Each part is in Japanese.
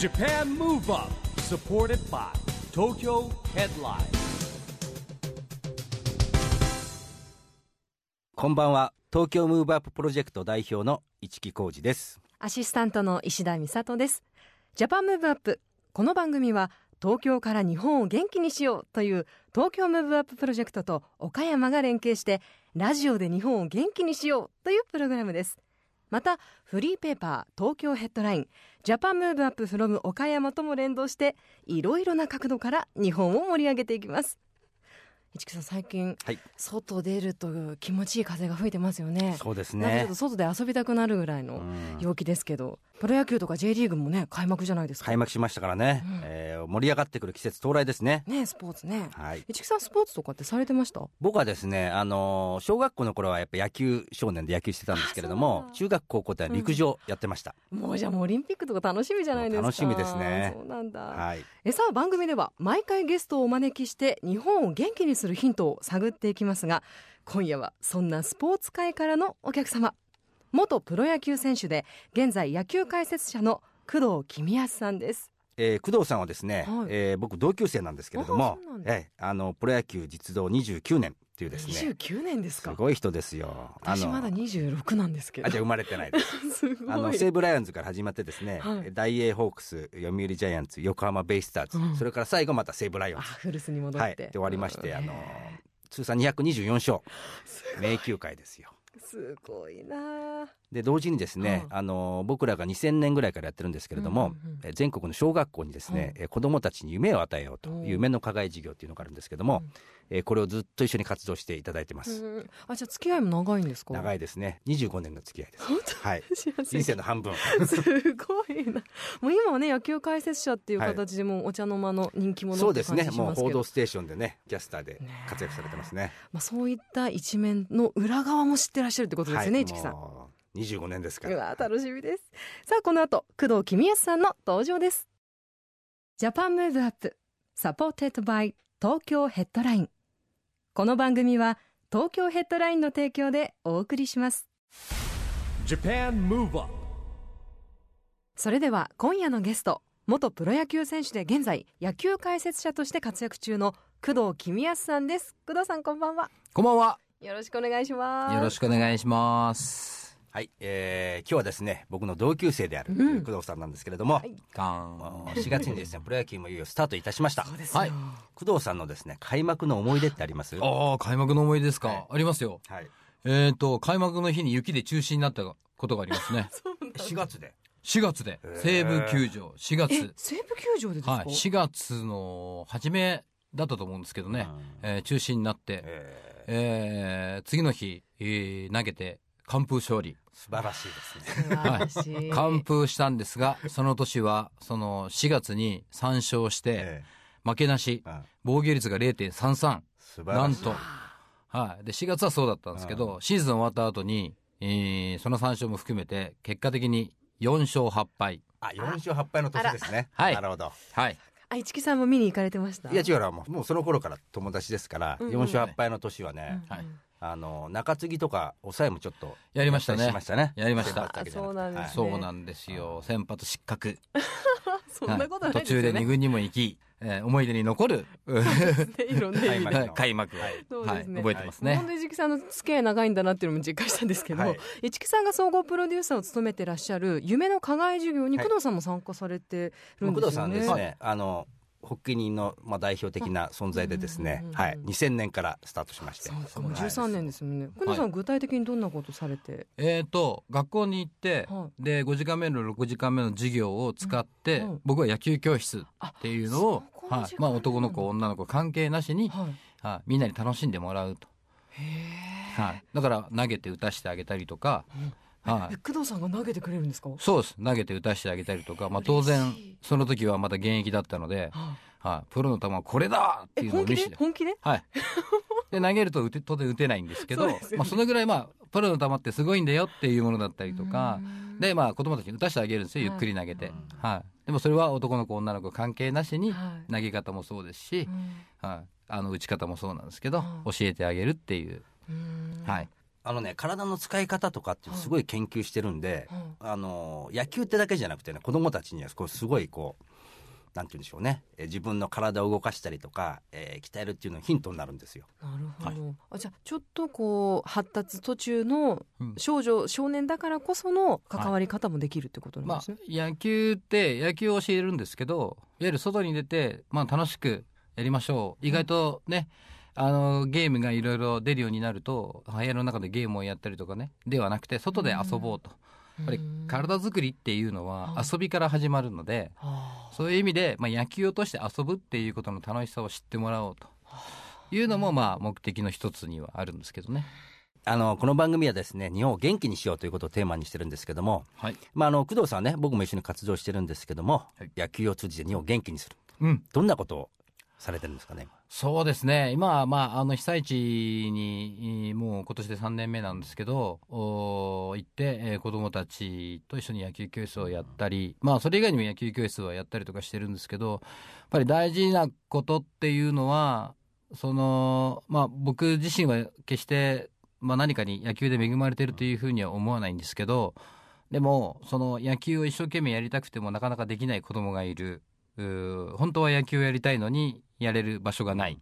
Japan Move Up supported by Tokyo Headline こんばんは東京ムーブアッププロジェクト代表の一木広治ですアシスタントの石田美里です。 Japan Move Up。この番組は東京から日本を元気にしようという東京ムーブアッププロジェクトと岡山が連携してラジオで日本を元気にしようというプログラムです。またフリーペーパー東京ヘッドラインジャパンムーブアップフロム岡山とも連動していろいろな角度から日本を盛り上げていきます。市木さん最近、はい。外出ると気持ちいい風が吹いてますよね。そうですね。外で遊びたくなるぐらいのうん。陽気ですけど、プロ野球とか J リーグもね開幕じゃないですか。開幕しましたからね、うん。えー盛り上がってくる季節到来ですね。ねスポーツね。はい。市木さんスポーツとかってされてました？僕はですね、あのー小学校の頃はやっぱ野球少年で野球してたんですけれども中学高校では陸上やってました、もうじゃあもうオリンピックとか楽しみじゃないですか。楽しみですね。そうなんだ、はい。えさあ番組では毎回ゲストをお招きして日本を元気にするヒントを探っていきますが今夜はそんなスポーツ界からのお客様。元プロ野球選手で現在野球解説者の工藤公康さんです。えー工藤さんはですね、はい。えー僕同級生なんですけれどもえーあのプロ野球実動29年っていうですね。29年ですか。すごい人ですよ。私まだ26なんですけど。あじゃあ生まれてないです。すごい。あの西武ライオンズから始まってですね、はい。大英ホークス読売ジャイアンツ横浜ベイスターズ、うん。それから最後また西武ライオンあズ。フルスに戻はい、って、で終わりまして、うん。あの通算224勝。名球会ですよ。すごいな。あで同時にですね、はあの僕らが2000年ぐらいからやってるんですけれども、うんうん全国の小学校にですね、え子どもたちに夢を与えようという夢の課外事業っていうのがあるんですけども、えこれをずっと一緒に活動していただいてます、うんあじゃあ付き合いも長いんですか？い長いですね。25年の付き合いです。本はい。人生の半分。すごいな。もう今はね野球解説者っていう形でもうお茶の間の人気者そうですね。もう報道ステーションでねキャスターで活躍されてますね。まあ、そういった一面の裏側も知ってらっしゃるってことですよね、はい。市木さん。もう25年ですかうらわ楽しみです。さあこの後工藤公康さんの登場です。Japan Move Up。supported by Tokyo Headline この番組は東京ヘッドラインの提供でお送りします。Japan Move Up それでは今夜のゲスト元プロ野球選手で現在野球解説者として活躍中の工藤公康さんです。工藤さんこんばんは。こんばんは。よろしくお願いします。よろしくお願いします。はい、えー今日はですね僕の同級生である、うん。工藤さんなんですけれども、はい。ガもうン。4月にですねプロ野球もいよいよスタートいたしました。そうですよ、はい。工藤さんのですね開幕の思い出ってあります？ああ、開幕の思い出ですか。はい。ありますよ。はい。えっ、と、開幕の日に雪で中止になったことがありますね。4月で？4月で。西武球場、4え月。西武球場でですか、はい、4月の初めだったと思うんですけどね、えー中止になって、ええー次の日、えー投げて完封勝利。ー素晴らしいですね。素晴らしい。完封したんですが、その年は、その4月に3勝して、え負けなし、ーうん防御率が0.33。素晴らしい。なんと。はい。で、4月はそうだったんですけど、シーズン終わった後に、えーその3勝も含めて、結果的に4勝8敗。あ4勝8敗の年ですね。はいなるほど。はい。あ市木さんも見に行かれてました？いや違うなもうもうその頃から友達ですから、うんうん。4勝8敗の年はね、はいあの中継ぎとか抑えもちょっとやりましたね。しましたね。やりました。そうなんですね。はい。そうなんですよ。先発失格。そんなことないはですよね、途中で2軍にも行き、えー思い出に残る、いろんな。意味で開幕はい。開幕。はい覚えてますね。本当。に市木さんの付き合い長いんだなっていうのも実感したんですけど、はい市木さんが総合プロデューサーを務めてらっしゃる夢の課外授業にはい。工藤さんも参加されてるん工藤さんですよね。ですね、あの発起人の、まあ、代表的な存在でですねはい。2000年からスタートしまして。そうかもう13年ですもんね。工藤さんは具体的にどんなことされて、えっ、と、学校に行って、はで、5時間目の6時間目の授業を使って、うんうん僕は野球教室っていうのを、はい。まあ男の子、女の子関係なしに、はい、はい、みんなに楽しんでもらうと。はい。だから投げて打たしてあげたりとか、はいえ。工藤さんが投げてくれるんですか？そうです。投げて打たしてあげたりとか、まあ当嬉然その時はまだ現役だったので、ははい。プロの球はこれだってえ本気いうのを見せて。で？本気で？はい。で、投げると打て、当然打てないんですけど、そねまあそのぐらいまあ、プロの球ってすごいんだよっていうものだったりとか、で、まあ子供たちに打たしてあげるんですよ。ゆっくり投げて。はい。でもそれは男の子、女の子関係なしに、はい投げ方もそうですし、うんはい。あの、打ち方もそうなんですけど、うん教えてあげるっていう。うんはい。あのね、体の使い方とかってすごい研究してるんで、あの、野球ってだけじゃなくてね、子供たちにはすごいこう、なんて言うんでしょうね、えー自分の体を動かしたりとか、えー鍛えるっていうのがヒントになるんですよ。なるほど、あじゃあちょっとこう発達途中のうん。少女、少年だからこその関わり方もできるってことなんまあですね、、野球って野球を教えるんですけどいわゆる外に出て、まあ、楽しくやりましょう。意外とね、あのゲームがいろいろ出るようになると部屋の中でゲームをやったりとかねではなくて外で遊ぼうと、やっぱり体作りっていうのははい遊びから始まるので、はあそういう意味で、まあ、野球を通して遊ぶっていうことの楽しさを知ってもらおうというのもまあ目的の一つにはあるんですけどね。あの、この番組はですね、日本を元気にしようということをテーマにしてるんですけども、はい。まあ、あの、工藤さんはね、僕も一緒に活動してるんですけども、はい野球を通じて日本を元気にする。うん。どんなことをされてるんですかね、今？そうですね。今は、まあ、あの、被災地に、もう今年で3年目なんですけど、お行って、えー子供たちと一緒に野球教室をやったり、まあ、それ以外にも野球教室をやったりとかしてるんですけど、やっぱり大事なことっていうのは、その、まあ、僕自身は決して、まあ、何かに野球で恵まれてるというふうには思わないんですけど、でも、その野球を一生懸命やりたくてもなかなかできない子供がいる。本当は野球をやりたいのにやれる場所がない。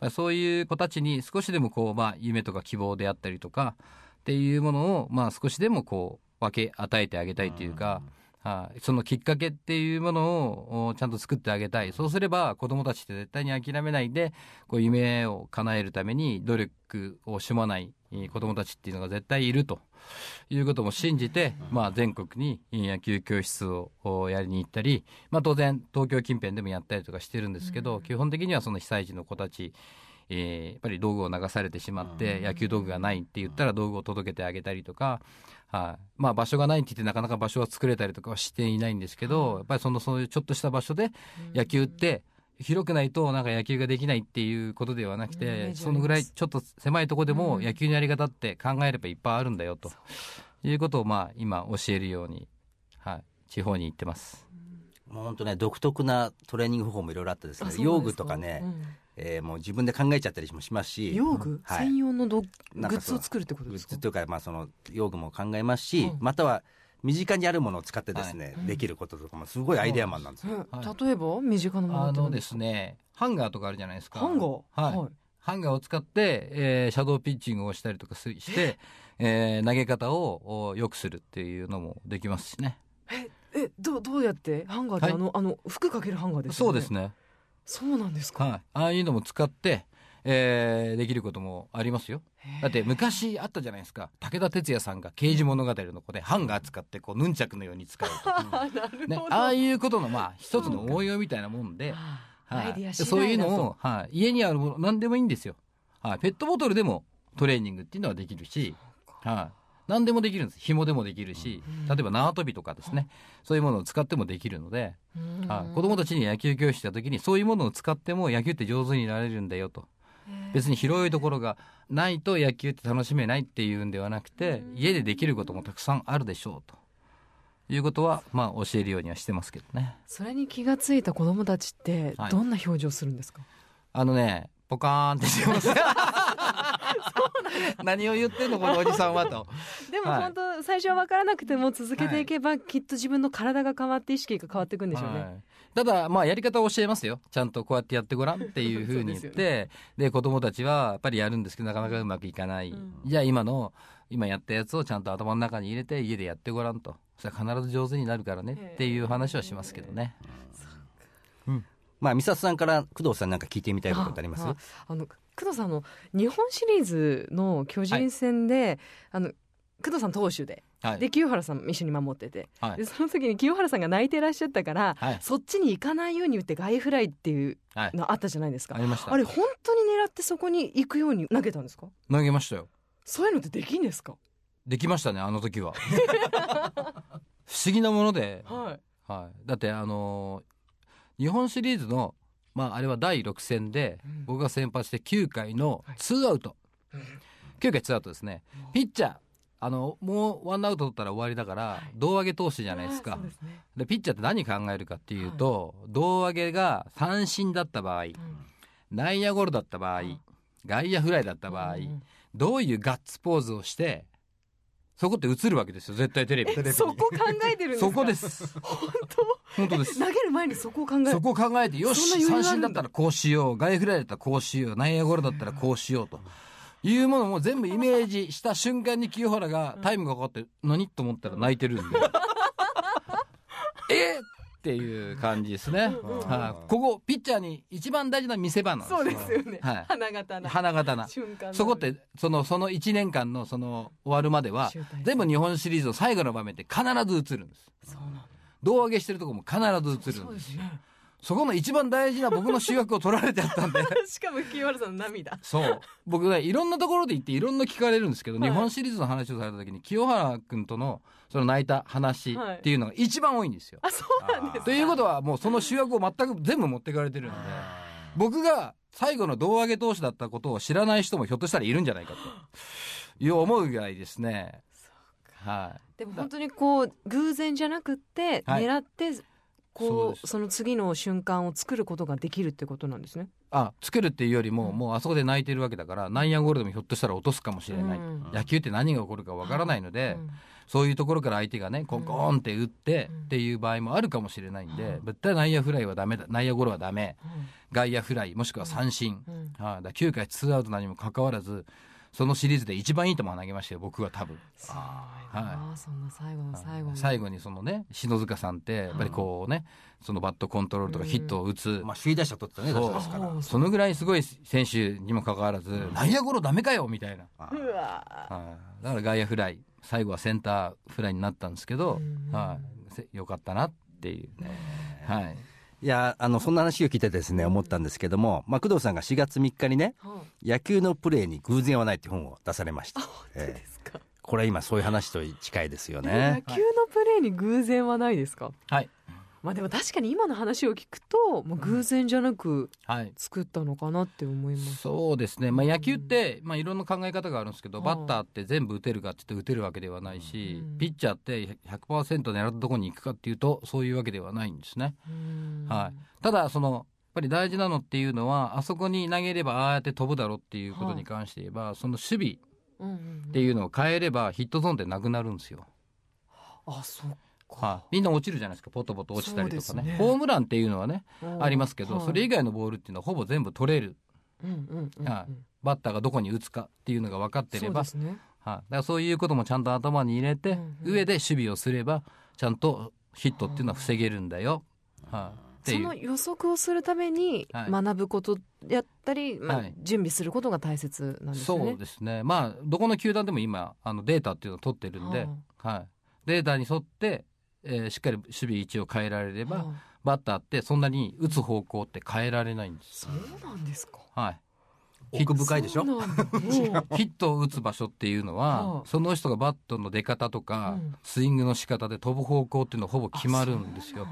まあそういう子たちに少しでもこう、まあ、夢とか希望であったりとかっていうものを、まあ、少しでもこう分け与えてあげたいというか、はい。そのきっかけっていうものをおちゃんと作ってあげたい。そうすれば子どもたちって絶対に諦めないでこう夢を叶えるために努力を惜しまないえー子どもたちっていうのが絶対いるということも信じて、まあ、全国にえー野球教室をおやりに行ったり、まあ、当然東京近辺でもやったりとかしてるんですけど、基本的にはその被災地の子たちえーやっぱり道具を流されてしまって、野球道具がないって言ったら道具を届けてあげたりとか、はい。まあ、場所がないって言ってなかなか場所は作れたりとかはしていないんですけど、やっぱりそのそういうちょっとした場所で野球って広くないとなんか野球ができないっていうことではなくて、そのぐらいちょっと狭いところでもうん。野球のやり方って考えればいっぱいあるんだよということをまあ今教えるように、はい、地方に行ってます。もう本当ね、独特なトレーニング方法もいろいろあってですね、あそうなん用具とかね、うん。えーもう自分で考えちゃったりもしますし、用具、はい。専用のどグなんかそう。ッズを作るってことグですか？ッズというか、まあ、その用具も考えますし、うん。または身近にあるものを使ってですね、はいできることとかもすごいアイデアマンなんですよ。例えば身近なものあのですね、ハンガーとかあるじゃないですか。ハンガー？はい。ハンガーを使って、えーシャドーピッチングをしたりとかすして、えー投げ方をお良くするっていうのもできますしね。えどうどうやって？ハンガーってはいあの、あの服かけるハンガーですよねそうですね。そうなんですか、はい。ああいうのも使って、えーできることもありますよ。だって昔あったじゃないですか。武田鉄矢さんが刑事物語の子でハンガー使ってこうヌンチャクのように使うと。なるほど、ね、ああいうことのまあ一つの応用みたいなもんで、あはい。そういうのを、はい、家にあるもの何でもいいんですよ、はい、ペットボトルでもトレーニングっていうのはできるし、はい、何でもできるんです。紐でもできるし、うん。例えば縄跳びとかですね、そういうものを使ってもできるので、うん。はい、子供たちに野球教室やった時にそういうものを使っても野球って上手になれるんだよと別に広いところがないと野球って楽しめないっていうんではなくて家でできることもたくさんあるでしょうということはまあ教えるようにはしてますけどね。それに気がついた子供たちってはいどんな表情するんですか、あのね、ポカーンってしてます。何を言ってんのこのおじさんはと。はいでも本当最初は分からなくても続けていけば、きっと自分の体が変わって意識が変わっていくんでしょうね、はい。ただ、まあ、やり方を教えますよ。ちゃんとこうやってやってごらんっていうふうに言って、で,、子供たちはやっぱりやるんですけど、なかなかうまくいかない。うん。じゃあ今の、今やったやつをちゃんと頭の中に入れて、家でやってごらんと。それは必ず上手になるからねっていう話はしますけどね。まあ、美里さんから工藤さんなんか聞いてみたいことってあります？ああの工藤さんあの日本シリーズの巨人戦で、あの工藤さん投手で、はい。で清原さんも一緒に守ってて、はい。でその時に清原さんが泣いてらっしゃったから、はい。そっちに行かないように言って外フライっていうはい。のあったじゃないですか、ありました。あ。れ本当に狙ってそこに行くように投げたんですか？投げましたよ。そういうのってできんですか？できましたね、あの時は。不思議なもので、はい。はい、だってあのー日本シリーズの、まあ、あれは第6戦で、うん。僕が先発して9回のはい。2アウト、9回2アウトですね。ピッチャーあのもうワンアウト取ったら終わりだから、胴上げ投手じゃないですか。でピッチャーって何考えるかっていうと、胴上げが三振だった場合内野ゴロだった場合、うん。外野フライだった場合、うんどういうガッツポーズをしてそこって映るわけですよ絶対テレビ。え そこ考えてるんですか？そこです。本本当です。当投げる前にそこを考える。そこを考えてよし三振だったらこうしよう外野フライだったらこうしよう内野ゴロだったらこうしようというものも全部イメージした瞬間に清原がタイムがかかって何と思ったら泣いてるんで。え？っっていう感じですね、はい。ここピッチャーに一番大事な見せ場なんですそうですよね、はい。花形な。花形な。瞬間の。そこってそのその1年間のその終わるまでは全部日本シリーズの最後の場面って必ず映るんです。そうなんだ。胴上げしてるとこも必ず映るんですそうですねそこの一番大事な僕の主役を取られてやったんで。しかも清原さんの涙。そう。僕ねいろんなところで行っていろんな聞かれるんですけど、はい。日本シリーズの話をされた時に清原君とのその泣いた話はい。っていうのが一番多いんですよ。あそうなんですか。ということはもうその主役を全く全部持ってかれてるんで僕が最後の胴上げ投手だったことを知らない人もひょっとしたらいるんじゃないかという思うぐらいですね。はい。でも本当にこう偶然じゃなくってはい。狙ってこうその次の瞬間を作ることができるってことなんですね。あ作るっていうよりも、うん。もうあそこで泣いてるわけだから内野ゴールでもひょっとしたら落とすかもしれない、うん。野球って何が起こるかわからないので、うん。そういうところから相手がねコンコーンって打って、うん。っていう場合もあるかもしれないんで、うん。絶対内野フライはダメだ。内野ゴロはダメ。外野フライもしくは三振、うん。うん。はい。だから9回ツーアウトなにもかかわらずそのシリーズで一番いい球を投げましたよ僕は多分。すごい。そんな最後の最後の最後にそのね篠塚さんってやっぱりこうねそのバットコントロールとかヒットを打つ、まあ首位打者取ったねそそのぐらいすごい選手にもかかわらず、内野ゴロダメかよみたいな、あうわ。はい。だから外野フライ最後はセンターフライになったんですけど、うんはい、せよかったなっていうね、はい、いやあのそんな話を聞いてですね思ったんですけども、まあ、工藤さんが4月3日にねは「野球のプレーに偶然はない」っていう本を出されました、あ本当ええ。ですか、これは今そういう話と近いですよ野ね球のプレーに偶然はないですか。はいまあでも確かに今の話を聞くともう偶然じゃなくはい。作ったのかなって思います。そうですね、まあ、野球って、まあ、いろんな考え方があるんですけど、うん。バッターって全部打てるかって言って打てるわけではないし、うん。ピッチャーって100%狙ったところに行くかっていうとそういうわけではないんですね。うん。はい、ただそのやっぱり大事なのっていうのはあそこに投げればああやって飛ぶだろうっていうことに関して言えば、その守備うんうん。っていうのを変えればヒットゾーンってなくなるんですよ。あそっかはい、みんな落ちるじゃないですか。ポトポト落ちたりとかね。ね。ホームランっていうのはねありますけど、はい。それ以外のボールっていうのはほぼ全部取れる。うんうんうんはい。バッターがどこに打つかっていうのが分かってれば。そうですね。はい、だからそういうこともちゃんと頭に入れて、うんうん上で守備をすればちゃんとヒットっていうのは防げるんだよ、はい、その予測をするためにはい。学ぶことやったり、まあはい。準備することが大切なんですよね。そうですね。まあどこの球団でも今あのデータっていうのを取ってるんで、はい、データに沿って、えーしっかり守備位置を変えられれば、はあバッターってそんなに打つ方向って変えられないんですそうなんですか。はい。奥深いでしょ？ヒットを打つ場所っていうのは、はあその人がバットの出方とか、うん。スイングの仕方で飛ぶ方向っていうのはほぼ決まるんですよ。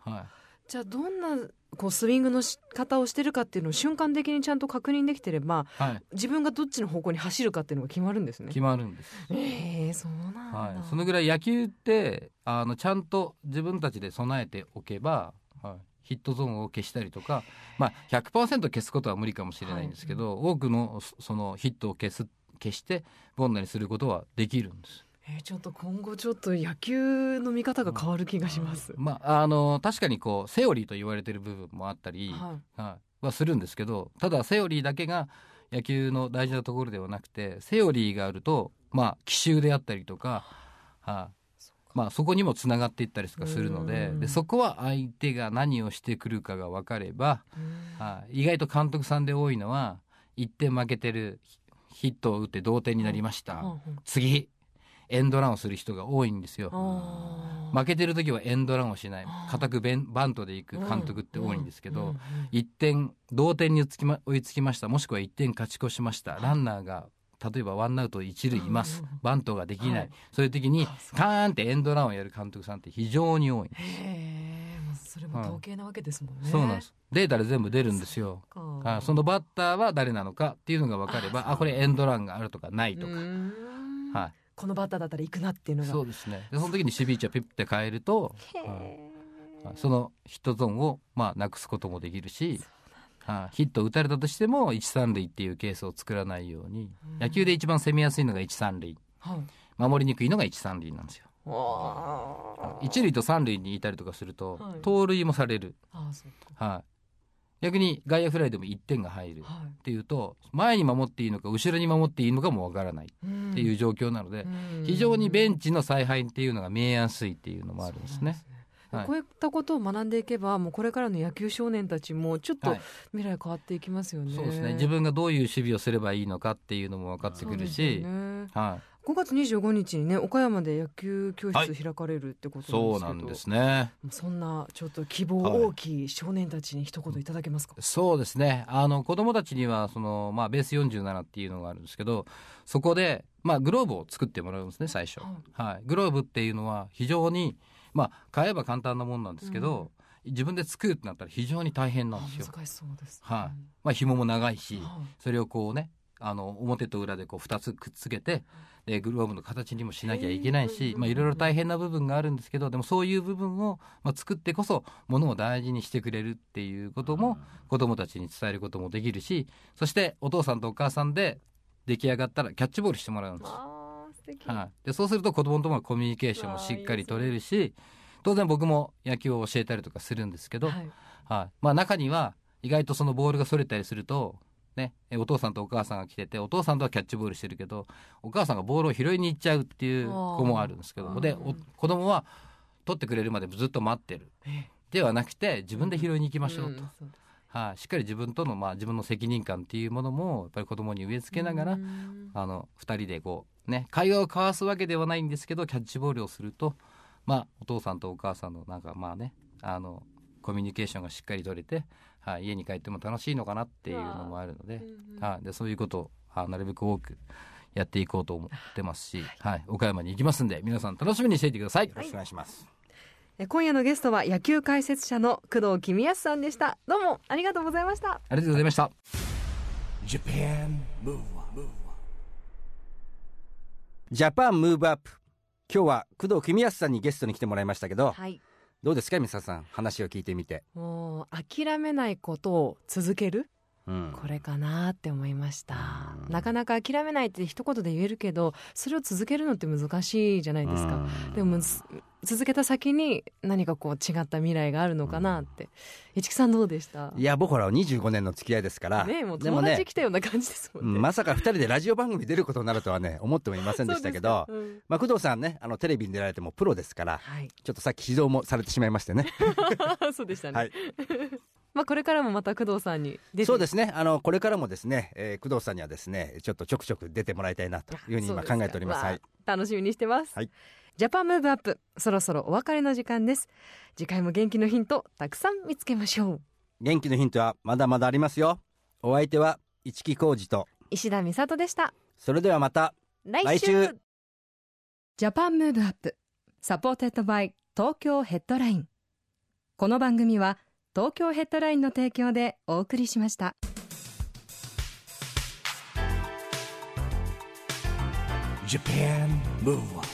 はいじゃあどんなこうスイングの仕方をしてるかっていうのを瞬間的にちゃんと確認できてればはい、自分がどっちの方向に走るかっていうのが決まるんですね決。まるんです。ええそうなんだ。はい、そのぐらい野球ってあのちゃんと自分たちで備えておけば、はい、ヒットゾーンを消したりとか、まあ、100%消すことは無理かもしれないんですけど、多くのそそのヒットを消す消してボンナにすることはできるんです。えーちょっと今後ちょっと野球の見方が変わる気がします。まあ、あの確かにこうセオリーと言われてる部分もあったり、はい。はい、はするんですけどただセオリーだけが野球の大事なところではなくてセオリーがあると、まあ、奇襲であったりとか、はい。まあ、そこにもつながっていったりとかするのでうん。でそこは相手が何をしてくるかが分かれば、はい、意外と監督さんで多いのは1点負けてるヒットを打って同点になりました、うん。うん。次エンドランをする人が多いんですよ。負けてる時はエンドランをしない。固くベンバントでいく監督って多いんですけど、うんうんうん1点同点に追いつき,、ま、追いつきました。もしくは1点勝ち越しました。ランナーが例えばワンアウト一塁います。バントができない、はい。そういう時にカーンってエンドランをやる監督さんって非常に多いんです、それも統計なわけですもんね。そうなんです。データで全部出るんですよ。か。はいそのバッターは誰なのかっていうのが分かればあこれエンドランがあるとかないとか、はこのバッターだったら行くなっていうのい、が。そうですね。でその時に守備位置をピッて変えると、へはいえはいそのヒットゾーンをまあなくすこともできるし、はいヒット打たれたとしても一三塁っていうケースを作らないように、野球で一番攻めやすいのが一三塁。はい。守りにくいのが一三塁なんですよ。一塁と三塁にいたりとかすると、はい。盗塁もされる、あーそうか。はい、逆に外野フライでも1点が入るっはていうと前に守っていいのか後ろに守っていいのかもわからないいっていう状況なので、うん。非常にベンチの采配っていうのが見えやすいっていうのもあるんですね。はい。こういったことを学んでいけばもうこれからの野球少年たちもちょっとはい未来変わっていきますよね。そうですね。自分がどういう守備をすればいいのかっていうのも分かってくるし、よね。は5月25日にね岡山で野球教はい。室開かれるってこい、となんですけど、そうなんですね。そんなちょっと希望大きい少年たちに一言いただけますか、そうですね。あの子供たちにはその、まあ、ベース47っていうのがあるんですけどそこで、まあ、グローブを作ってもらうんですね最初、はい。はい、グローブっていうのは非常に、まあ、買えば簡単なもんなんですけど、自分で作るってなったら非常に大変なんですよ。難しそうです、はい。まあ、紐も長いしはい。それをこうねあの表と裏でこう2つくっつけてでグローブの形にもしなきゃいけないし、まあ、いろいろ大変な部分があるんですけどでもそういう部分を、まあ、作ってこそものを大事にしてくれるっていうことも子どもたちに伝えることもできるしそしてお父さんとお母さんで出来上がったらキャッチボールしてもらうんです。はい、でそうすると子供とのコミュニケーションもしっかり取れるし当然僕も野球を教えたりとかするんですけど、はい。はい。まあ、中には意外とそのボールがそれたりすると、ね、えお父さんとお母さんが来ててお父さんとはキャッチボールしてるけどお母さんがボールを拾いに行っちゃうっていう子もあるんですけどもでお子供は取ってくれるまでずっと待ってる。え。ではなくて自分で拾いに行きましょうと、んそうです。はい、しっかり自分との、まあ、自分の責任感っていうものもやっぱり子供に植え付けながら、うん。あの2人でこうね会話を交わすわけではないんですけどキャッチボールをするとまあお父さんとお母さんのなんかまあねあのコミュニケーションがしっかり取れて、はい、家に帰っても楽しいのかなっていうのもあるので,、うんうんはい、でそういうことをあなるべく多くやっていこうと思ってますし、はい、岡山に行きますんで皆さん楽しみにしていてください。よろしくお願いします。え今夜のゲストは野球解説者の工藤公康さんでしたどうもありがとうございましたありがとうございました。Japan Move Up ジャパンムーブアップ。今日は工藤公康さんにゲストに来てもらいましたけど、はいどうですか、美沙さん、話を聞いてみて。もう諦めないことを続ける？うん。これかなって思いました。うん。なかなか諦めないって一言で言えるけどそれを続けるのって難しいじゃないですか。うん。でもつ続けた先に何かこう違った未来があるのかなって。市木さんどうでした？いや、僕ほら、25年の付き合いですから、ねえもう友達来、たような感じですもんね。うんまさか2人でラジオ番組出ることになるとはね、思ってもいませんでしたけど、そうですかまあ、工藤さんね、あの、テレビに出られてもプロですからうん、はい。ちょっとさっき指導もされてしまいましてね。そうでしたね、はい。まあこれからもまた工藤さんにそうですね。あの、これからもですね、えー工藤さんにはですね、ちょっとちょくちょく出てもらいたいなというふうに今考えております。はい。楽しみにしてます、はいジャパンムーブアップ。そろそろお別れの時間です。次回も元気のヒントたくさん見つけましょう。元気のヒントはまだまだありますよ。お相手は一木広治と、石田美里でした。それではまた。来来週。ジャパンムーブアップ。サポーテッドバイ東京ヘッドライン。この番組は東京ヘッドラインの提供でお送りしました。Japan Move Up